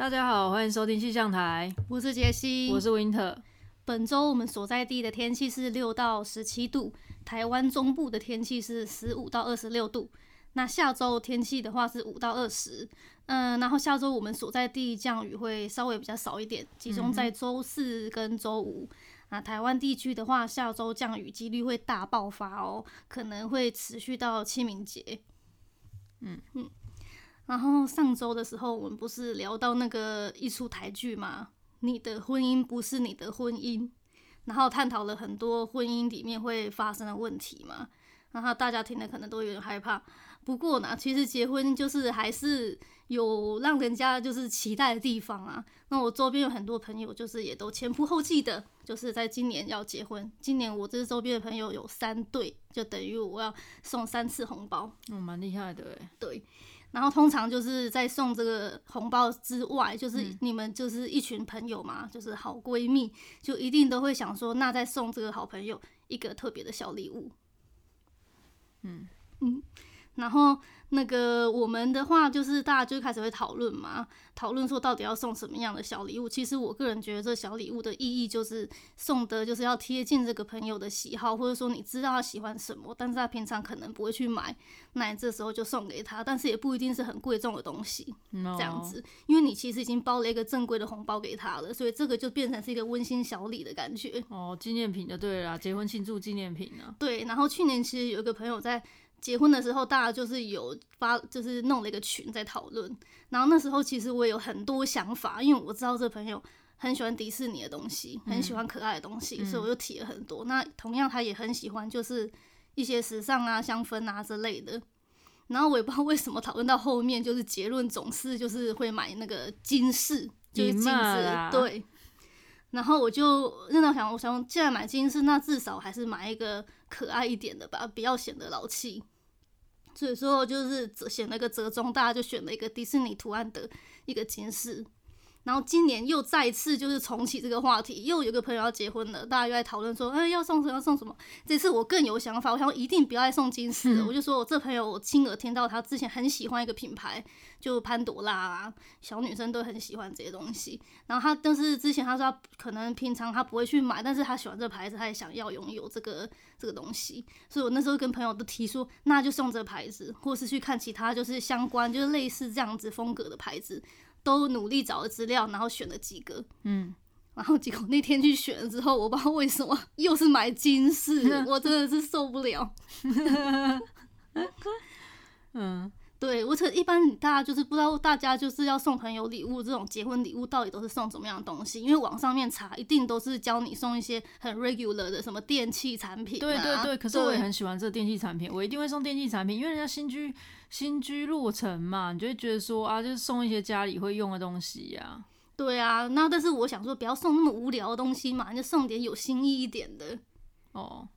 大家好，欢迎收听气象台，我是杰西，我是 Winter。本周我们所在地的天气是六到十七度，台湾中部的天气是十五到二十六度。那下周天气的话是五到二十，嗯，然后下周我们所在地降雨会稍微比较少一点，集中在周四跟周五。嗯、那台湾地区的话，下周降雨几率会大爆发哦，可能会持续到清明节。嗯嗯。然后上周的时候，我们不是聊到那个一出台剧吗？你的婚姻不是你的婚姻，然后探讨了很多婚姻里面会发生的问题嘛。然后大家听了可能都有点害怕。不过呢，其实结婚就是还是有让人家就是期待的地方啊。那我周边有很多朋友，就是也都前仆后继的，就是在今年要结婚。今年我这周边的朋友有三对，就等于我要送三次红包。嗯，蛮厉害的诶。对。然后通常就是在送这个红包之外，就是你们就是一群朋友嘛，嗯、就是好闺蜜，就一定都会想说，那再送这个好朋友一个特别的小礼物。嗯。嗯，然后。那个我们的话就是大家就开始会讨论嘛，讨论说到底要送什么样的小礼物。其实我个人觉得这小礼物的意义就是送的就是要贴近这个朋友的喜好，或者说你知道他喜欢什么，但是他平常可能不会去买，那你这时候就送给他，但是也不一定是很贵重的东西.这样子，因为你其实已经包了一个正规的红包给他了，所以这个就变成是一个温馨小礼的感觉。哦，纪念品就对了，结婚庆祝纪念品呢？对，然后去年其实有一个朋友在。结婚的时候，大家就是有发，就是弄了一个群在讨论。然后那时候其实我也有很多想法，因为我知道这朋友很喜欢迪士尼的东西，很喜欢可爱的东西，嗯、所以我就提了很多。那同样他也很喜欢，就是一些时尚啊、香氛啊之类的。然后我也不知道为什么讨论到后面，就是结论总是就是会买那个金饰，就是金子，对。然后我就认真想，我想既然买金饰，那至少还是买一个可爱一点的吧，不要显得老气。所以说，就是选了一个折中，大家就选了一个迪士尼图案的一个金饰。然后今年又再次就是重启这个话题，又有个朋友要结婚了，大家又在讨论说，哎，要送什么？要送什么？这次我更有想法，我想说一定不要再送金饰了。嗯、我就说我这朋友，我亲耳听到他之前很喜欢一个品牌，就潘朵拉啊，小女生都很喜欢这些东西。然后他，但是之前他说他可能平常他不会去买，但是他喜欢这个牌子，他也想要拥有这个这个东西。所以我那时候跟朋友都提出，那就送这个牌子，或是去看其他就是相关就是类似这样子风格的牌子。都努力找了资料，然后选了几个，嗯，然后结果那天去选了之后，我不知道为什么又是买金饰，我真的是受不了。嗯，对，我这一般大家就是不知道，大家就是要送朋友礼物，这种结婚礼物到底都是送什么样的东西？因为网上面查，一定都是教你送一些很 regular 的什么电器产品啊。对对对，可是我也很喜欢这电器产品，我一定会送电器产品，因为人家新居。新居落成嘛，你就会觉得说啊，就是送一些家里会用的东西呀、啊。对啊，那但是我想说，不要送那么无聊的东西嘛，就送点有新意一点的。哦，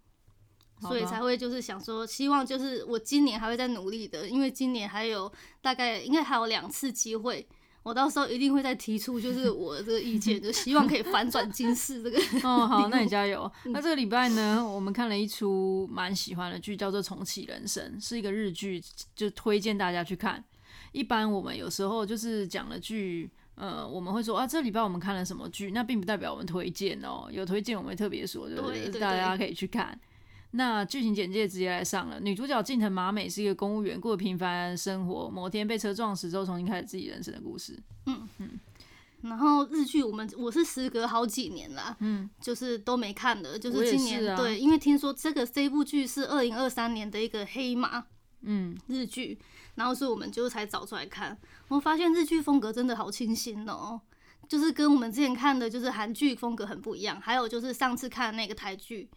所以才会就是想说，希望就是我今年还会再努力的，因为今年还有大概应该还有两次机会。我到时候一定会再提出，就是我这个意见，就希望可以反转今世这个。哦，好，那你加油。那这个礼拜呢，我们看了一出蛮喜欢的剧，叫做《重启人生》，是一个日剧，就推荐大家去看。一般我们有时候就是讲了剧，呃，我们会说啊，这礼拜我们看了什么剧，那并不代表我们推荐哦。有推荐我们会特别说，对不对？对对对，大家可以去看。那剧情简介直接来上了，女主角近藤麻美是一个公务员，过平凡生活。某天被车撞死之后，重新开始自己人生的故事。嗯嗯。然后日剧我们我是时隔好几年啦，嗯，就是都没看的，就是今年对，因为听说这个这部剧是二零二三年的一个黑马，嗯，日剧，然后所以我们就才找出来看。我发现日剧风格真的好清新哦，就是跟我们之前看的就是韩剧风格很不一样，还有就是上次看的那个台剧。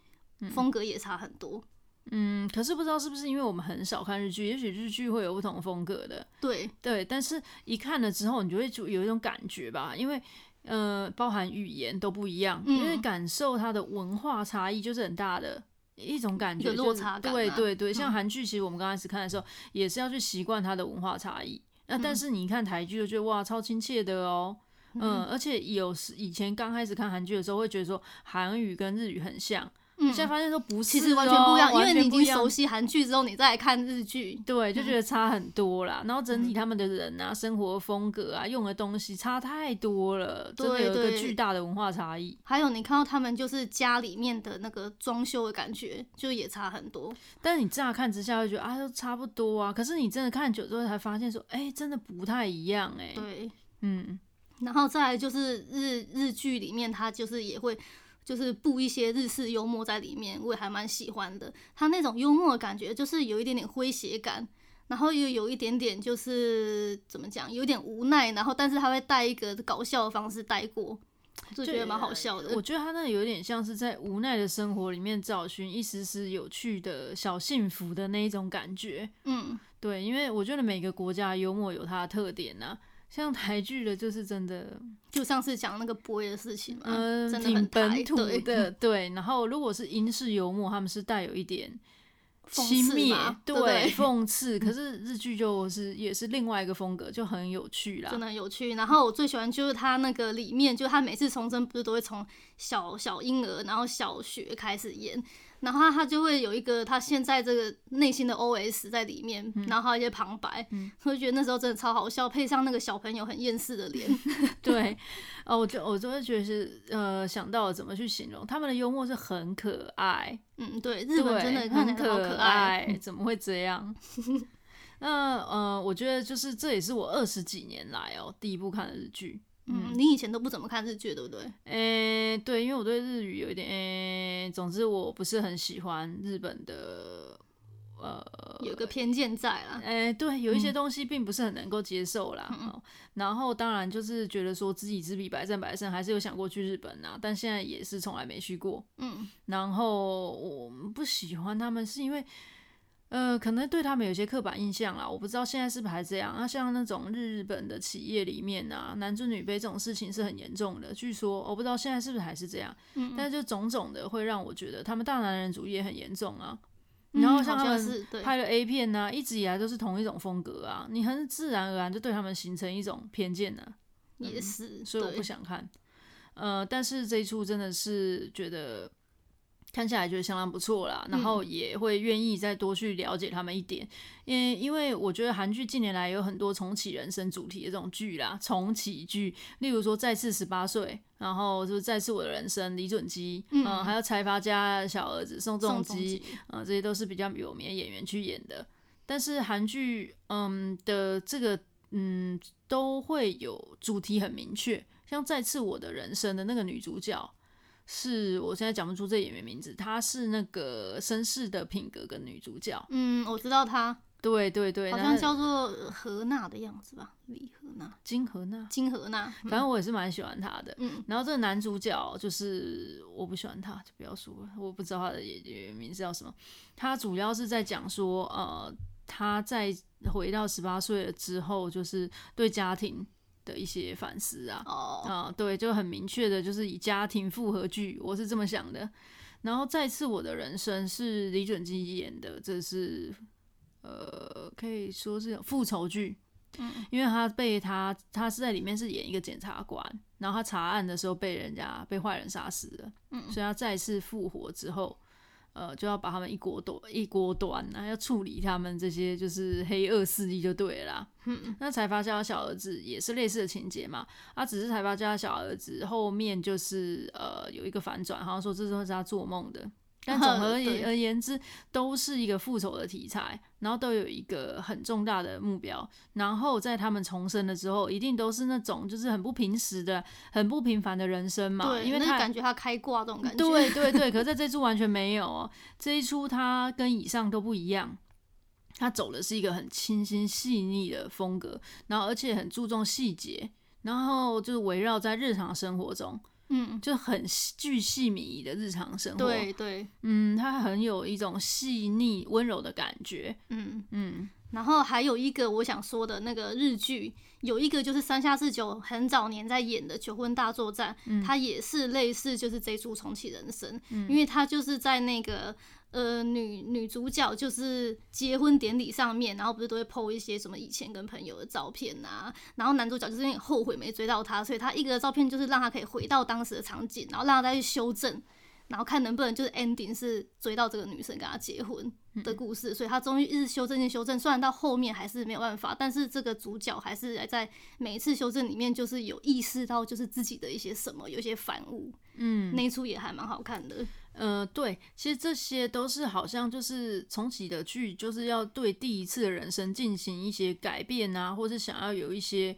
风格也差很多，嗯，可是不知道是不是因为我们很少看日剧，也许日剧会有不同风格的，对。对，但是一看了之后，你就会就有一种感觉吧，因为呃，包含语言都不一样，嗯、因为感受它的文化差异就是很大的一种感觉，落差感、啊，对对对，像韩剧，其实我们刚开始看的时候，嗯、也是要去习惯它的文化差异，那、嗯、但是你看台剧就觉得哇，超亲切的哦，嗯，嗯而且有时以前刚开始看韩剧的时候，会觉得说韩语跟日语很像。嗯，现在发现说不是、喔，其实完全不一样，因为你已经熟悉韩剧之后，你再来看日剧，对，就觉得差很多啦。然后整体他们的人啊，生活风格啊，用的东西差太多了，真的有一个巨大的文化差异。还有你看到他们就是家里面的那个装修的感觉，就也差很多。但是你乍看之下会觉得啊，都差不多啊。可是你真的看久之后才发现说，哎、欸，真的不太一样哎、欸。对，嗯。然后再来就是日日剧里面，它就是也会就是布一些日式幽默在里面，我也还蛮喜欢的。他那种幽默的感觉，就是有一点点诙谐感，然后又有一点点就是怎么讲，有点无奈，然后但是他会带一个搞笑的方式带过，就觉得蛮好笑的。我觉得他那有点像是在无奈的生活里面找寻一丝丝有趣的小幸福的那一种感觉。嗯，对，因为我觉得每个国家幽默有它的特点呢、啊。像台剧的，就是真的，就上次讲那个 boy 的事情嘛，嗯，真的挺本土对的，对。然后如果是英式幽默，他们是带有一点轻蔑，对，讽刺。可 是日剧就是也是另外一个风格，就很有趣啦，真的很有趣。然后我最喜欢就是他那个里面，就他每次重生不是都会从小小婴儿，然后小学开始演。然后他他就会有一个他现在这个内心的 OS 在里面，嗯、然后还有一些旁白，嗯、我就觉得那时候真的超好笑，配上那个小朋友很厌世的脸，对，哦，我就我就会觉得是呃想到了怎么去形容他们的幽默是很可爱，嗯，对，日本真的看起来好可爱，怎么会这样？那呃，我觉得就是这也是我二十几年来哦第一部看的日剧。嗯，你以前都不怎么看日剧，对不对？诶、欸，对，因为我对日语有一点，诶、欸，总之我不是很喜欢日本的，呃，有个偏见在啦。诶、欸，对，有一些东西并不是很能够接受啦。嗯、然后当然就是觉得说知己知彼，百战百胜，还是有想过去日本啊，但现在也是从来没去过。嗯，然后我不喜欢他们是因为。呃，可能对他们有些刻板印象啦，我不知道现在是不是还这样。那、啊、像那种日本的企业里面啊，男尊女卑这种事情是很严重的。据说我不知道现在是不是还是这样，嗯嗯，但是就种种的会让我觉得他们大男人主义也很严重啊。嗯、然后像他们拍的 A 片呢、啊，一直以来都是同一种风格啊，你很自然而然就对他们形成一种偏见呢、啊。也是、嗯，所以我不想看。呃，但是这一出真的是觉得。看起来觉得相当不错啦，然后也会愿意再多去了解他们一点，因、嗯、因为我觉得韩剧近年来有很多重启人生主题的这种剧啦，重启剧，例如说再次十八岁，然后就是再次我的人生，李准基，嗯，嗯，还有财阀家小儿子宋仲基，嗯，这些都是比较有名的演员去演的，但是韩剧，嗯的这个，嗯，都会有主题很明确，像再次我的人生的那个女主角。是我现在讲不出这演员名字，她是那个绅士的品格跟女主角。嗯，我知道她。对对对，好像叫做何娜的样子吧，李何娜、金何娜、金荷娜。反正我也是蛮喜欢她的。嗯，然后这个男主角就是我不喜欢他，就不要说了，我不知道他的演员名字叫什么。他主要是在讲说，呃，他在回到十八岁了之后，就是对家庭。的一些反思啊，啊、oh. 呃，对，就很明确的，就是以家庭复合剧，我是这么想的。然后再次我的人生是李准基演的，这是呃，可以说是复仇剧，嗯，因为他被他他是在里面是演一个检察官，然后他查案的时候被人家被坏人杀死了，嗯，所以他再次复活之后。呃，就要把他们一锅端一锅端啊，要处理他们这些就是黑恶势力就对了啦。嗯，那财阀家的小儿子也是类似的情节嘛，啊，只是财阀家的小儿子后面就是呃有一个反转，好像说这都是他做梦的。但总 而而言之，都是一个复仇的题材，然后都有一个很重大的目标，然后在他们重生了之后，一定都是那种就是很不平时的、很不平凡的人生嘛。对，因为他感觉他开挂这种感觉。对对对，可是在这一出完全没有哦，这一出他跟以上都不一样，他走的是一个很清新细腻的风格，然后而且很注重细节，然后就是围绕在日常生活中。嗯，就很巨细靡遗的日常生活，对对，嗯，它很有一种细腻温柔的感觉，嗯。嗯。然后还有一个我想说的那个日剧，有一个就是三下智久很早年在演的《求婚大作战》，嗯，它也是类似就是这出重启人生，嗯，因为它就是在那个。呃，女女主角就是结婚典礼上面，然后不是都会 po 一些什么以前跟朋友的照片啊，然后男主角就是有点后悔没追到她，所以他一个照片就是让他可以回到当时的场景，然后让他再去修正然后看能不能就是 ending 是追到这个女生跟他结婚的故事，所以他终于一直修正，一直修正。虽然到后面还是没有办法，但是这个主角还是在每一次修正里面，就是有意识到就是自己的一些什么，有些反悟。嗯，那一出也还蛮好看的。呃，对，其实这些都是好像就是重启的剧，就是要对第一次的人生进行一些改变啊，或是想要有一些。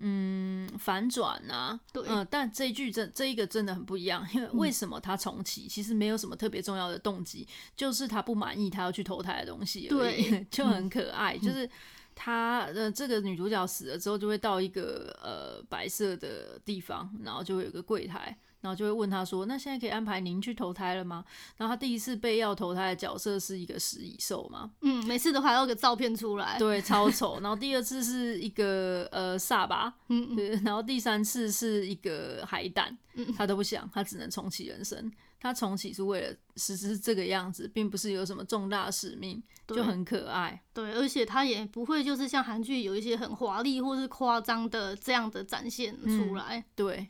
嗯，反转啊，对，嗯，但这一句真这一个真的很不一样，因为为什么他重启？嗯、其实没有什么特别重要的动机，就是他不满意他要去投胎的东西而已，对就很可爱。嗯、就是他呃，这个女主角死了之后，就会到一个呃白色的地方，然后就会有个柜台。然后就会问他说：“那现在可以安排您去投胎了吗？”然后他第一次被要投胎的角色是一个食蚁兽嘛？嗯，每次都还要个照片出来，对，超丑。然后第二次是一个呃萨巴，嗯嗯，然后第三次是一个海胆，嗯，他都不想，他只能重启人生。他重启是为了实施这个样子，并不是有什么重大使命，就很可爱。对，而且他也不会就是像韩剧有一些很华丽或是夸张的这样的展现出来，嗯、对。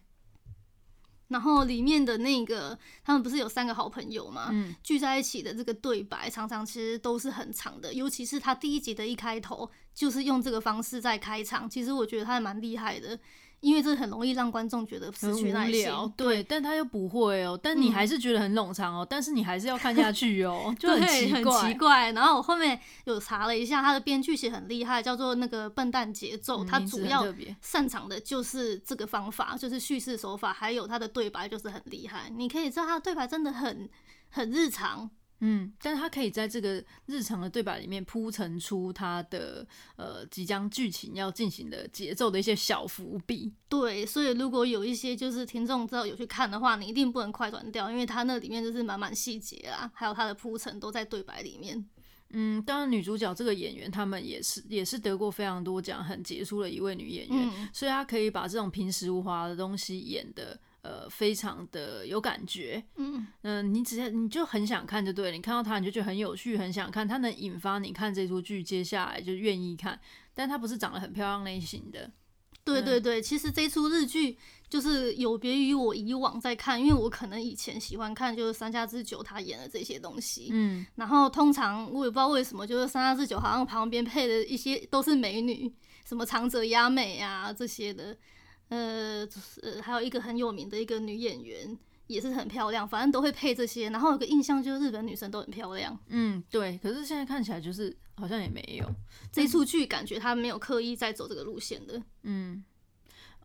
然后里面的那个，他们不是有三个好朋友吗？嗯，聚在一起的这个对白，常常其实都是很长的。尤其是他第一集的一开头，就是用这个方式在开场。其实我觉得他还蛮厉害的。因为这很容易让观众觉得失去耐心，对，对，但他又不会哦，但你还是觉得很冗长哦，嗯、但是你还是要看下去哦，就很奇怪，很奇怪。然后我后面有查了一下，他的编剧其实很厉害，叫做那个笨蛋节奏，他、嗯、主要擅长的就是这个方法，就是叙事手法，还有他的对白就是很厉害。你可以知道他的对白真的很很日常。嗯，但是他可以在这个日常的对白里面铺陈出他的呃即将剧情要进行的节奏的一些小伏笔。对，所以如果有一些就是听众知道有去看的话，你一定不能快转掉，因为他那里面就是满满细节啊，还有他的铺陈都在对白里面。嗯，当然女主角这个演员，他们也是也是得过非常多奖，很杰出的一位女演员，嗯、所以她可以把这种平时无华的东西演得。呃，非常的有感觉，嗯嗯、呃，你直接你就很想看就对了，你看到他你就觉得很有趣，很想看，他能引发你看这出剧，接下来就愿意看。但他不是长得很漂亮类型的，对对对，嗯、其实这出日剧就是有别于我以往在看，因为我可能以前喜欢看就是三下智久他演的这些东西，嗯，然后通常我也不知道为什么，就是三下智久好像旁边配的一些都是美女，什么长泽雅美啊这些的。呃，呃，还有一个很有名的一个女演员，也是很漂亮，反正都会配这些。然后有个印象就是日本女生都很漂亮。嗯，对。可是现在看起来就是好像也没有这一出剧，感觉他没有刻意在走这个路线的。嗯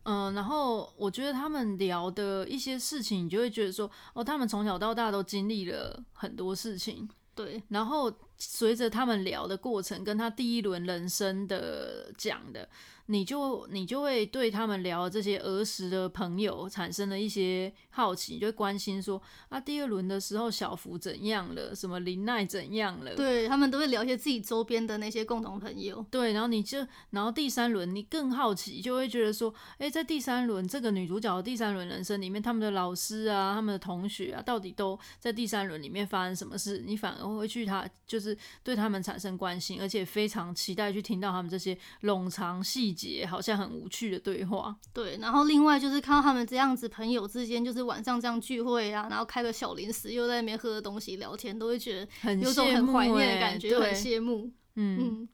嗯、呃，然后我觉得他们聊的一些事情，你就会觉得说，哦，他们从小到大都经历了很多事情。对。然后随着他们聊的过程，跟他第一轮人生的讲的。你就你就会对他们聊这些儿时的朋友产生了一些好奇，就会关心说啊，第二轮的时候小福怎样了，什么林奈怎样了？对，他们都会聊一些自己周边的那些共同朋友。对，然后你就然后第三轮你更好奇，就会觉得说，哎，在第三轮这个女主角的第三轮人生里面，他们的老师啊，他们的同学啊，到底都在第三轮里面发生什么事？你反而会去他就是对他们产生关心，而且非常期待去听到他们这些冗长细节。好像很无趣的对话，对。然后另外就是看到他们这样子，朋友之间就是晚上这样聚会啊，然后开个小零食，又在那边喝东西聊天，都会觉得有种很怀念的感觉，很羡慕。嗯。嗯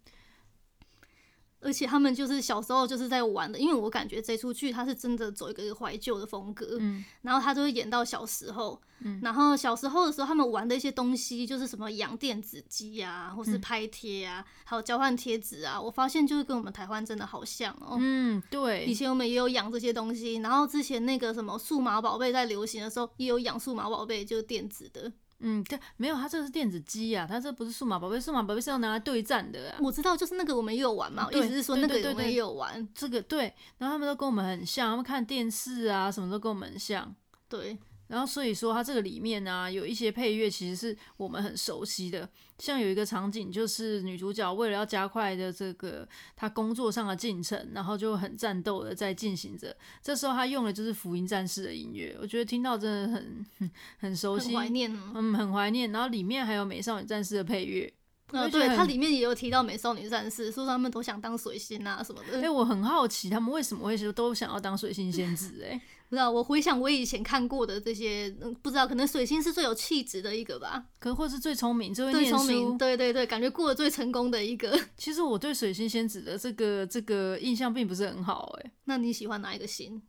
而且他们就是小时候就是在玩的，因为我感觉这出剧他是真的走一个怀旧的风格，嗯，然后他就会演到小时候，嗯，然后小时候的时候他们玩的一些东西就是什么养电子鸡啊，或是拍贴啊，嗯、还有交换贴纸啊，我发现就是跟我们台湾真的好像哦，嗯，对，以前我们也有养这些东西，然后之前那个什么数码宝贝在流行的时候也有养数码宝贝，就是电子的。嗯，对，没有，它这个是电子机啊，它这不是数码宝贝，数码宝贝是要拿来对战的啊。我知道，就是那个我们也有玩嘛，意思是说那个我们也有玩这个，对，然后他们都跟我们很像，他们看电视啊，什么都跟我们很像，对。然后所以说，它这个里面呢、啊，有一些配乐其实是我们很熟悉的，像有一个场景，就是女主角为了要加快的这个她工作上的进程，然后就很战斗的在进行着。这时候她用的就是《福音战士》的音乐，我觉得听到真的很很熟悉，很怀念，嗯，很怀念。然后里面还有《美少女战士》的配乐。呃，对，它里面也有提到美少女战士，说他们都想当水星啊什么的。哎、欸，我很好奇他们为什么会说都想要当水星仙子、欸？哎，不知道。我回想我以前看过的这些，嗯，不知道，可能水星是最有气质的一个吧，可能或是最聪明、最会念书，最聪明，对对对，感觉过得最成功的一个。其实我对水星仙子的这个这个印象并不是很好、欸，哎。那你喜欢哪一个星？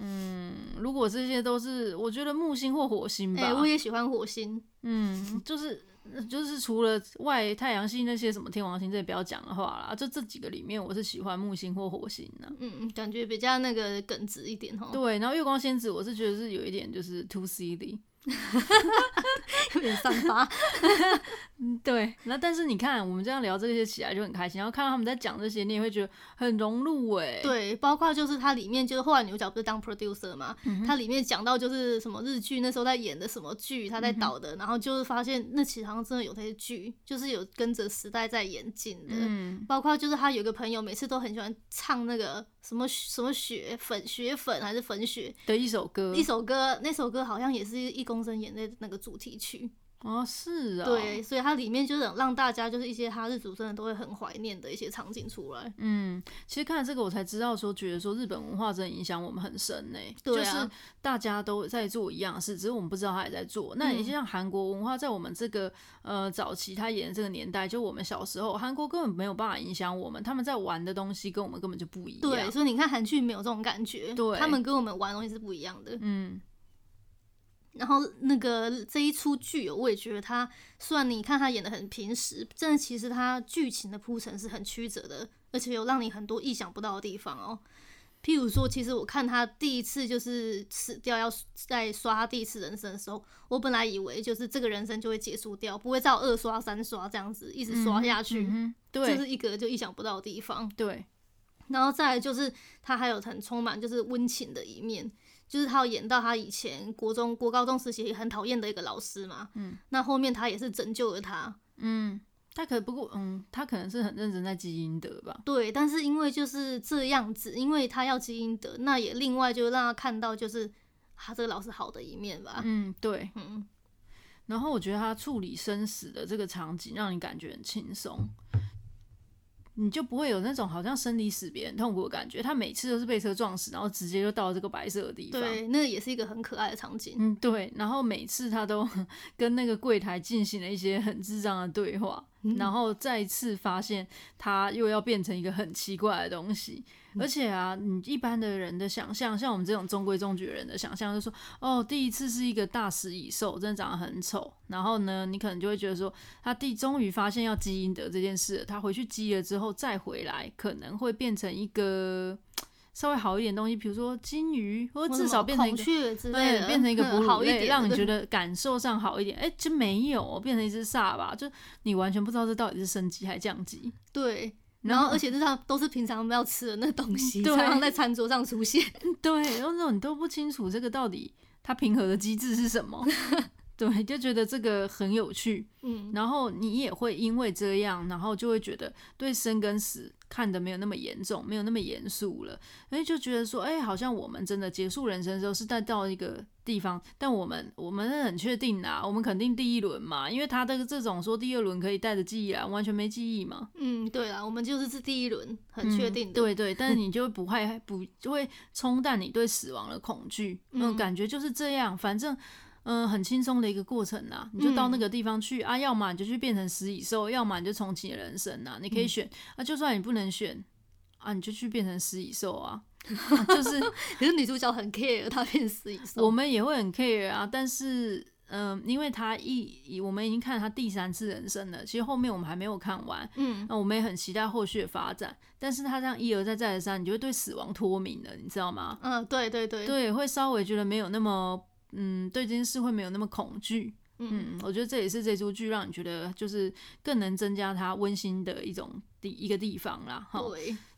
嗯，如果这些都是，我觉得木星或火星吧。哎、欸，我也喜欢火星。嗯，就是就是除了外太阳系那些什么天王星，这些不要讲的话啦，就这几个里面，我是喜欢木星或火星的。嗯，感觉比较那个耿直一点哦。对，然后月光仙子，我是觉得是有一点就是 too silly。有点散发，嗯，对。那但是你看，我们这样聊这些起来就很开心，然后看到他们在讲这些，你也会觉得很融入哎。对，包括就是它里面就是后来牛角不是当 producer 嘛，嗯、它里面讲到就是什么日剧那时候在演的什么剧，他在导的、嗯，然后就是发现那其实好像真的有那些剧，就是有跟着时代在演进的。嗯，包括就是他有一个朋友，每次都很喜欢唱那个什么什么雪粉雪粉还是粉雪的一首歌，一首歌，那首歌好像也是一公升演的那个主题曲。哦，是啊，对，所以它里面就是让大家就是一些哈日族真的都会很怀念的一些场景出来。嗯，其实看了这个我才知道说，觉得说日本文化真的影响我们很深呢。对啊，就是大家都在做一样的事，只是我们不知道他也在做。那也像韩国文化，在我们这个呃早期他演的这个年代，就我们小时候，韩国根本没有办法影响我们，他们在玩的东西跟我们根本就不一样。对，所以你看韩剧没有这种感觉，对，他们跟我们玩的东西是不一样的。嗯。然后那个这一出剧，我也觉得他虽然你看他演的很平实，但其实他剧情的铺陈是很曲折的，而且有让你很多意想不到的地方哦。譬如说，其实我看他第一次就是死掉，要再刷他第一次人生的时候，我本来以为就是这个人生就会结束掉，不会再有二刷、三刷这样子一直刷下去。嗯，对，这是一个就意想不到的地方。对，然后再来就是他还有很充满就是温情的一面。就是他有演到他以前国中、国高中时期很讨厌的一个老师嘛，嗯，那后面他也是拯救了他，嗯，他可不过，嗯，他可能是很认真在积阴德吧，对，但是因为就是这样子，因为他要积阴德，那也另外就让他看到就是他这个老师好的一面吧，嗯，对，嗯，然后我觉得他处理生死的这个场景让你感觉很轻松。你就不会有那种好像生离死别很痛苦的感觉。他每次都是被车撞死，然后直接就到了这个白色的地方。对，那也是一个很可爱的场景。嗯，对。然后每次他都 跟那个柜台进行了一些很智障的对话，嗯，然后再次发现他又要变成一个很奇怪的东西。而且啊，你一般的人的想象，像我们这种中规中矩的人的想象，就说，哦，第一次是一个大食蚁兽，真的长得很丑。然后呢，你可能就会觉得说，他第终于发现要积阴德这件事，他回去积了之后再回来，可能会变成一个稍微好一点的东西，比如说金鱼，或者至少变成一个，对，变成一个哺乳类，让你觉得感受上好一点。哎，就没有变成一只煞吧？就你完全不知道这到底是升级还是降级。对。然后，而且这上都是平常不要吃的那东西，常常在餐桌上出现。对，然后你都不清楚这个到底它平衡的机制是什么。对，就觉得这个很有趣。嗯，然后你也会因为这样，然后就会觉得对生跟死看的没有那么严重，没有那么严肃了。哎，就觉得说，哎，好像我们真的结束人生的时候是带到一个地方，但我们我们是很确定啊，我们肯定第一轮嘛，因为他的这种说第二轮可以带着记忆啊，完全没记忆嘛。嗯，对啊，我们就是是第一轮，很确定的。嗯、对对，但是你就不会不就会冲淡你对死亡的恐惧，那 种感觉就是这样，反正。嗯，很轻松的一个过程呐，你就到那个地方去、嗯、啊，要么你就去变成食蚁兽，要么你就重启人生呐，你可以选、嗯、啊，就算你不能选啊，你就去变成食蚁兽啊，啊，就是可是女主角很 care 她变食蚁兽，我们也会很 care 啊，但是嗯，因为她一我们已经看了她第三次人生了，其实后面我们还没有看完，嗯，那我们也很期待后续的发展，但是她这样一而再再而三，你就会对死亡脱敏了，你知道吗？嗯，对对对，对，会稍微觉得没有那么。嗯，对这件事会没有那么恐惧。嗯，我觉得这也是这出剧让你觉得就是更能增加它温馨的一种地一个地方啦。哈，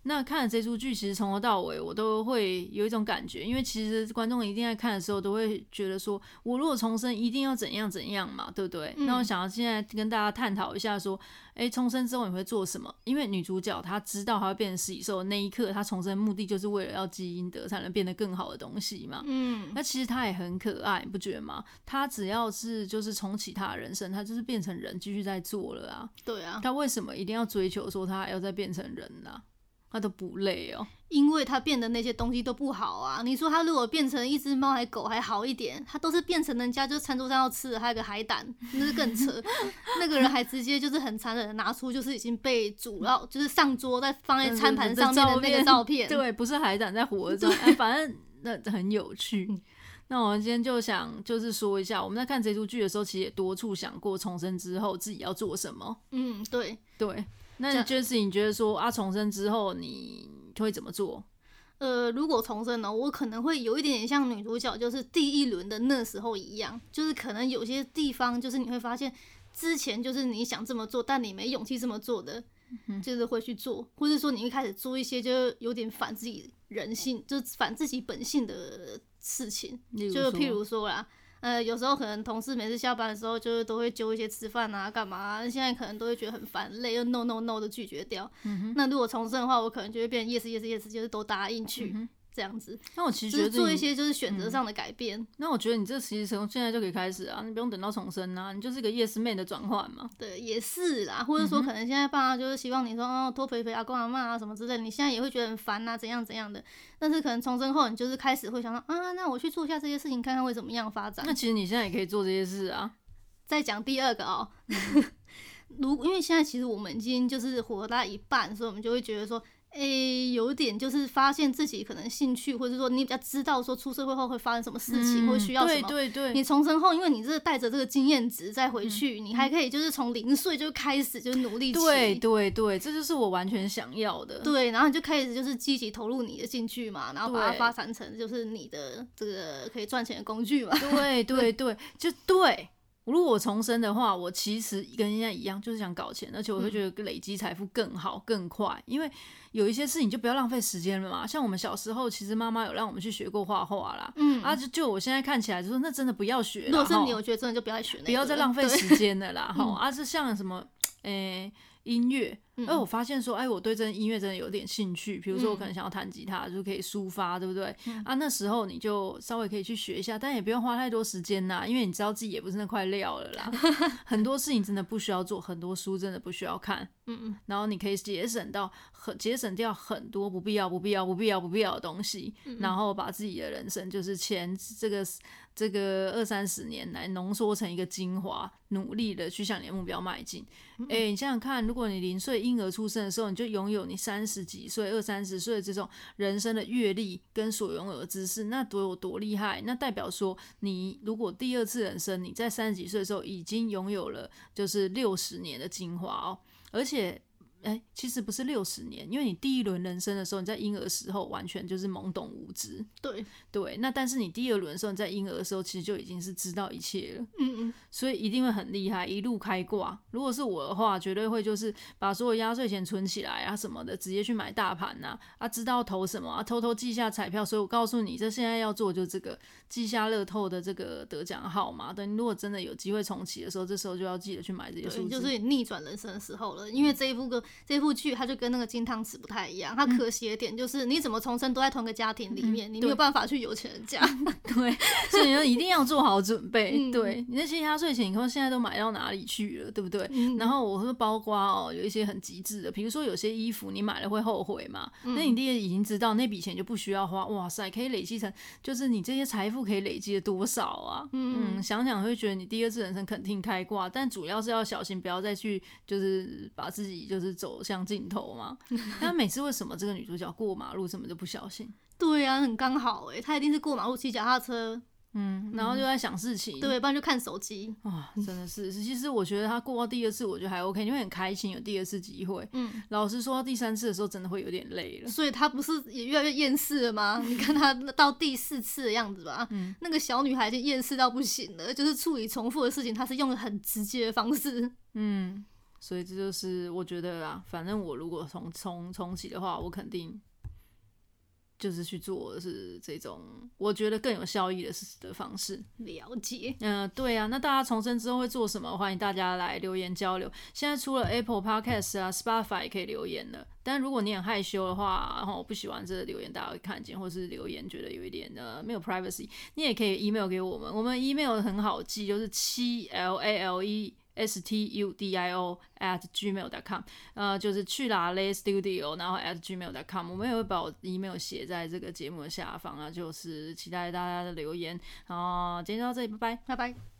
那看了这出剧，其实从头到尾我都会有一种感觉，因为其实观众一定在看的时候都会觉得说，我如果重生一定要怎样怎样嘛，对不对？嗯、那我想要现在跟大家探讨一下，说，哎，重生之后你会做什么？因为女主角她知道她会变成食蚁兽那一刻，她重生的目的就是为了要积阴德，才能变得更好的东西嘛。嗯，那其实她也很可爱，你不觉得吗？她只要是就是重启她的人生，她就是变成人继续在做了啊。对啊，她为什么一定要追求说她还要再变成人呢、啊？他都不累哦，因为他变的那些东西都不好啊。你说他如果变成一只猫还狗还好一点，他都是变成人家就餐桌上要吃的，还有个海胆，那是更扯。那个人还直接就是很残忍的拿出就是已经被煮了，就是上桌再放在餐盘上面的那个照片。对，不是海胆在活着，哎，反正那很有趣。那我们今天就想就是说一下，我们在看这出剧的时候，其实也多处想过重生之后自己要做什么。嗯，对对。那 Jessie，你觉得说啊，重生之后你会怎么做？呃，如果重生呢，我可能会有一点点像女主角，就是第一轮的那时候一样，就是可能有些地方，就是你会发现之前就是你想这么做，但你没勇气这么做的，就是会去做，或者说你一开始做一些就有点反自己人性，就是反自己本性的事情，就譬如说啦。呃，有时候可能同事每次下班的时候，就是都会揪一些吃饭啊，干嘛啊？现在可能都会觉得很烦，累，又 no no no 的拒绝掉。嗯。那如果重生的话，我可能就会变成 yes yes yes，就是都答应去。嗯这样子，那我其实觉得做一些就是选择上的改变，嗯。那我觉得你这其实从现在就可以开始啊，你不用等到重生啊，你就是一个 yes man 的转换嘛。对，也是啦。或者说，可能现在爸妈就是希望你说哦，多陪陪阿公阿妈啊什么之类，你现在也会觉得很烦啊，怎样怎样的。但是可能重生后，你就是开始会想到啊，那我去做一下这些事情，看看会怎么样发展。那其实你现在也可以做这些事啊。再讲第二个哦，如因为现在其实我们已经就是活到一半，所以我们就会觉得说。诶、欸，有点就是发现自己可能兴趣，或者说你比较知道说出社会后会发生什么事情，或、嗯、需要什么。对对对。你重生后，因为你这带着这个经验值再回去，嗯、你还可以就是从零岁就开始就努力。对对对，这就是我完全想要的。对，然后你就开始就是积极投入你的兴趣嘛，然后把它发展成就是你的这个可以赚钱的工具嘛。对 对对，就对。如果我重生的话，我其实跟现在一样，就是想搞钱，而且我会觉得累积财富更好更快，因为有一些事情就不要浪费时间了嘛。像我们小时候，其实妈妈有让我们去学过画画啦，嗯啊，就就我现在看起来就说那真的不要学。如果是你，我觉得真的就不要学，不要再浪费时间了啦。哈，啊，是像什么，诶、欸。音乐，哎，我发现说，哎，我对这音乐真的有点兴趣。比如说，我可能想要弹吉他，就可以抒发，对不对？嗯、啊，那时候你就稍微可以去学一下，但也不用花太多时间呐，因为你知道自己也不是那块料了啦。很多事情真的不需要做，很多书真的不需要看。嗯嗯，然后你可以节省到很节省掉很多不必要、不必要、不必要、不必要的东西，然后把自己的人生就是前这个。这个二三十年来浓缩成一个精华，努力的去向你的目标迈进。哎，你想想看，如果你零岁婴儿出生的时候，你就拥有你三十几岁、二三十岁的这种人生的阅历跟所拥有的知识，那多有多厉害？那代表说，你如果第二次人生，你在三十几岁的时候已经拥有了就是六十年的精华哦，而且。哎、欸，其实不是六十年，因为你第一轮人生的时候，你在婴儿时候完全就是懵懂无知。对对，那但是你第二轮的时候，你在婴儿的时候，其实就已经是知道一切了。嗯嗯，所以一定会很厉害，一路开挂。如果是我的话，绝对会就是把所有压岁钱存起来啊什么的，直接去买大盘呐啊，啊，知道投什么啊，偷偷记下彩票。所以我告诉你，这现在要做就这个，记下乐透的这个得奖号码。等如果真的有机会重启的时候，这时候就要记得去买这些数字。就是你逆转人生的时候了，因为这一部个。这部剧它就跟那个金汤匙不太一样，它可惜的点就是你怎么重生都在同个家庭里面，嗯、你没有办法去有钱人家。对，所以你就一定要做好准备。嗯、对你那些压岁钱，你看现在都买到哪里去了，对不对？嗯、然后我说包括哦，有一些很极致的，比如说有些衣服你买了会后悔嘛，嗯、那你第一已经知道那笔钱就不需要花，哇塞，可以累积成就是你这些财富可以累积了多少啊？嗯，嗯，想想会觉得你第二次人生肯定开挂，但主要是要小心，不要再去就是把自己就是走向尽头嘛？那每次为什么这个女主角过马路怎么就不小心？对呀、啊，很刚好哎，她一定是过马路骑脚踏车，嗯，然后就在想事情，对，不然就看手机。哇，真的是，其实我觉得她过到第二次，我觉得还 OK，因为很开心有第二次机会。嗯，老实说，到第三次的时候真的会有点累了。所以她不是也越来越厌世了吗？你看她到第四次的样子吧，嗯，那个小女孩已经厌世到不行了，就是处理重复的事情，她是用了很直接的方式，嗯。所以这就是我觉得啊，反正我如果重重重启的话，我肯定。就是去做的是这种，我觉得更有效益的是的方式。了解，嗯、呃，对啊，那大家重生之后会做什么？欢迎大家来留言交流。现在除了 Apple Podcast 啊，Spotify 也可以留言了。但如果你很害羞的话，然后我不喜欢这个留言大家会看见，或是留言觉得有一点呃没有 privacy，你也可以 email 给我们。我们 email 很好记，就是七 L A L E。S t u d i o at gmail dot com，呃，就是去哪嘞 studio，然后 at gmail dot com，我们也会把我 email 写在这个节目的下方啊，就是期待大家的留言。然后，今天就到这里，拜拜，拜拜。